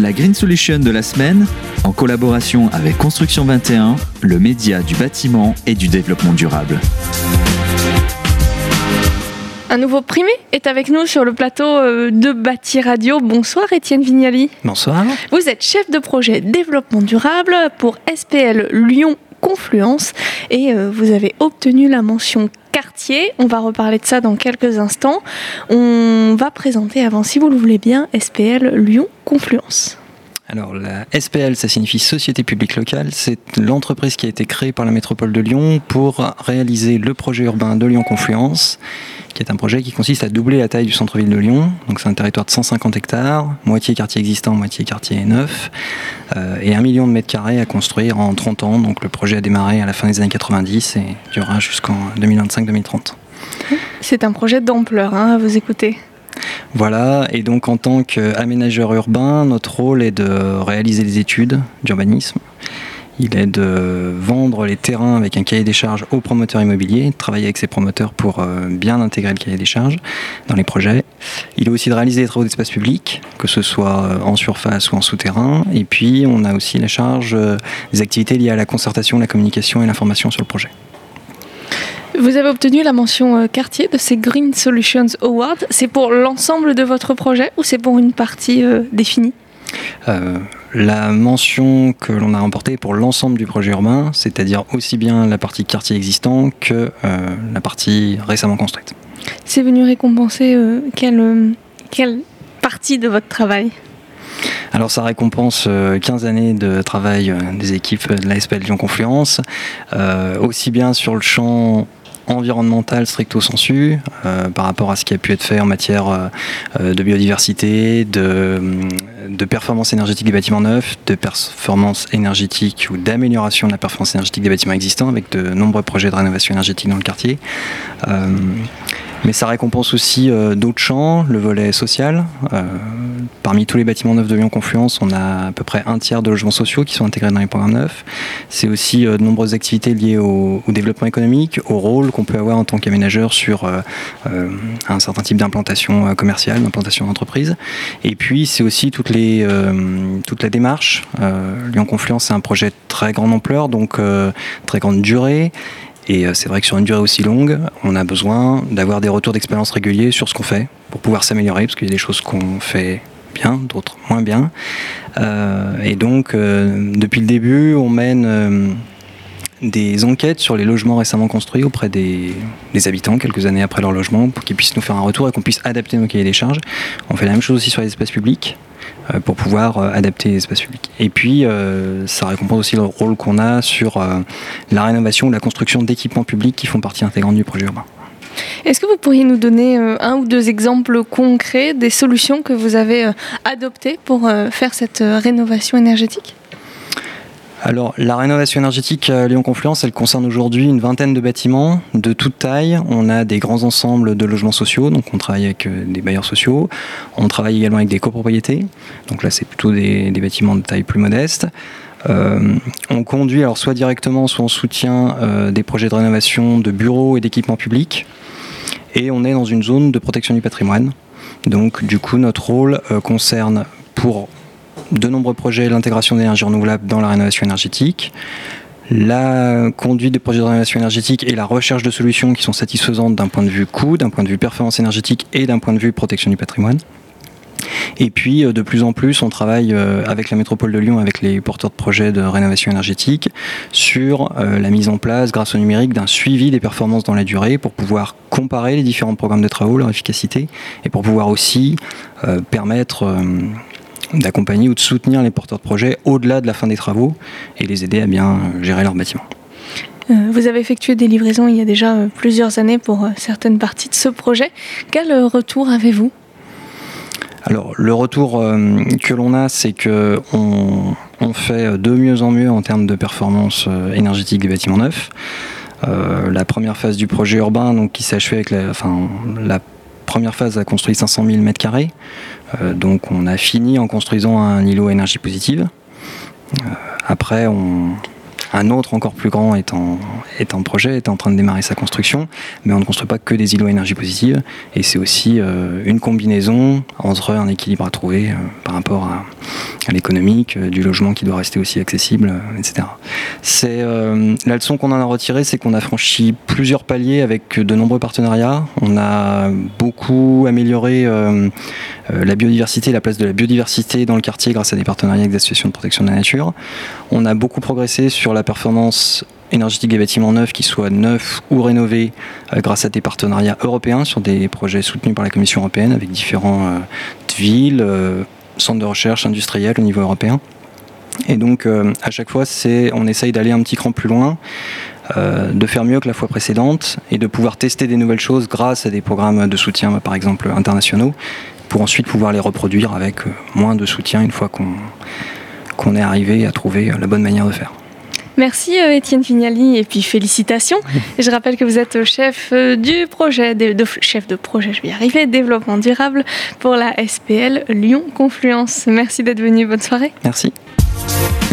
La Green Solution de la semaine, en collaboration avec Construction 21, le média du bâtiment et du développement durable. Un nouveau primé est avec nous sur le plateau euh, de Bâti Radio. Bonsoir Étienne Vignali. Bonsoir. Vous êtes chef de projet développement durable pour SPL Lyon Confluence et euh, vous avez obtenu la mention quartier. On va reparler de ça dans quelques instants. On va présenter avant, si vous le voulez bien, SPL Lyon Confluence. Alors la SPL, ça signifie Société publique locale. C'est l'entreprise qui a été créée par la métropole de Lyon pour réaliser le projet urbain de Lyon Confluence, qui est un projet qui consiste à doubler la taille du centre-ville de Lyon. Donc c'est un territoire de 150 hectares, moitié quartier existant, moitié quartier neuf, et un million de mètres carrés à construire en 30 ans. Donc le projet a démarré à la fin des années 90 et durera jusqu'en 2025-2030. C'est un projet d'ampleur, hein, à vous écouter. Voilà, et donc en tant qu'aménageur urbain, notre rôle est de réaliser des études d'urbanisme. Il est de vendre les terrains avec un cahier des charges aux promoteurs immobiliers, de travailler avec ces promoteurs pour euh, bien intégrer le cahier des charges dans les projets. Il est aussi de réaliser des travaux d'espace public, que ce soit euh, en surface ou en souterrain. Et puis on a aussi la charge euh, des activités liées à la concertation, la communication et l'information sur le projet. Vous avez obtenu la mention euh, quartier de ces Green Solutions Awards. C'est pour l'ensemble de votre projet ou c'est pour une partie euh, définie? Euh, la mention que l'on a remportée pour l'ensemble du projet urbain, c'est-à-dire aussi bien la partie quartier existant que la partie récemment construite. C'est venu récompenser quelle, quelle partie de votre travail? Alors ça récompense 15 années de travail des équipes de la SPL Lyon Confluence, aussi bien sur le champ environnemental stricto sensu euh, par rapport à ce qui a pu être fait en matière euh, euh, de biodiversité, de, de, performance énergétique des bâtiments neufs, de performance énergétique ou d'amélioration de la performance énergétique des bâtiments existants avec de nombreux projets de rénovation énergétique dans le quartier. Mais ça récompense aussi euh, d'autres champs, le volet social. Euh, parmi tous les bâtiments neufs de Lyon Confluence, on a à peu près un tiers de logements sociaux qui sont intégrés dans les programmes neufs. C'est aussi euh, de nombreuses activités liées au, développement économique, au rôle qu'on peut avoir en tant qu'aménageur sur un certain type d'implantation commerciale, d'implantation d'entreprise. Et puis c'est aussi toute, la démarche. Lyon Confluence, c'est un projet de très grande ampleur, donc très grande durée. Et euh, c'est vrai que sur une durée aussi longue, on a besoin d'avoir des retours d'expérience réguliers sur ce qu'on fait pour pouvoir s'améliorer, parce qu'il y a des choses qu'on fait bien, d'autres moins bien. Euh, et donc, euh, depuis le début, on mène des enquêtes sur les logements récemment construits auprès des, habitants, quelques années après leur logement, pour qu'ils puissent nous faire un retour et qu'on puisse adapter nos cahiers des charges. On fait la même chose aussi sur les espaces publics. Euh, pour pouvoir euh, adapter l'espace public. Et puis, euh, ça récompense aussi le rôle qu'on a sur la rénovation ou la construction d'équipements publics qui font partie intégrante du projet urbain. Est-ce que vous pourriez nous donner un ou deux exemples concrets des solutions que vous avez adoptées pour faire cette rénovation énergétique? Alors, la rénovation énergétique à Lyon Confluence, elle concerne aujourd'hui une vingtaine de bâtiments de toute taille. On a des grands ensembles de logements sociaux, donc on travaille avec euh, des bailleurs sociaux. On travaille également avec des copropriétés, donc là c'est plutôt des, bâtiments de taille plus modeste. Euh, on conduit alors soit directement, soit en soutien euh, des projets de rénovation de bureaux et d'équipements publics. Et on est dans une zone de protection du patrimoine. Donc du coup, notre rôle concerne pour de nombreux projets, l'intégration d'énergie renouvelable dans la rénovation énergétique, la conduite des projets de rénovation énergétique et la recherche de solutions qui sont satisfaisantes d'un point de vue coût, d'un point de vue performance énergétique et d'un point de vue protection du patrimoine. Et puis, euh, de plus en plus, on travaille euh, avec la métropole de Lyon, avec les porteurs de projets de rénovation énergétique, sur euh, la mise en place, grâce au numérique, d'un suivi des performances dans la durée pour pouvoir comparer les différents programmes de travaux, leur efficacité, et pour pouvoir aussi permettre d'accompagner ou de soutenir les porteurs de projets au-delà de la fin des travaux et les aider à bien gérer leur bâtiment. Euh, vous avez effectué des livraisons il y a déjà euh, plusieurs années pour euh, certaines parties de ce projet. Quel retour avez-vous? Alors le retour que l'on a, c'est que on, fait de mieux en mieux en termes de performance énergétique des bâtiments neufs. la première phase du projet urbain, donc qui s'est achevée avec la, enfin, la première phase a construit 500 000 m2. donc on a fini en construisant un îlot énergie positive. Euh, après, un autre encore plus grand est en, projet, est en train de démarrer sa construction, mais on ne construit pas que des îlots à énergie positive, et c'est aussi euh, une combinaison entre un équilibre à trouver euh, par rapport l'économique, du logement qui doit rester aussi accessible, etc. C'est la leçon qu'on en a retirée, c'est qu'on a franchi plusieurs paliers avec de nombreux partenariats. On a beaucoup amélioré la biodiversité, la place de la biodiversité dans le quartier grâce à des partenariats avec des associations de protection de la nature. On a beaucoup progressé sur la performance énergétique des bâtiments neufs, qu'ils soient neufs ou rénovés, euh, grâce à des partenariats européens sur des projets soutenus par la Commission européenne avec différentes euh, villes, euh, centres de recherche industriels au niveau européen. Et donc, à chaque fois, on essaye d'aller un petit cran plus loin, de faire mieux que la fois précédente et de pouvoir tester des nouvelles choses grâce à des programmes de soutien, par exemple internationaux, pour ensuite pouvoir les reproduire avec moins de soutien une fois qu'on, qu'on est arrivé à trouver la bonne manière de faire. Merci euh, Étienne Fignali et puis félicitations. je rappelle que vous êtes chef euh, du projet, de, chef de projet, je vais y arriver, développement durable pour la SPL Lyon Confluence. Merci d'être venu, bonne soirée. Merci.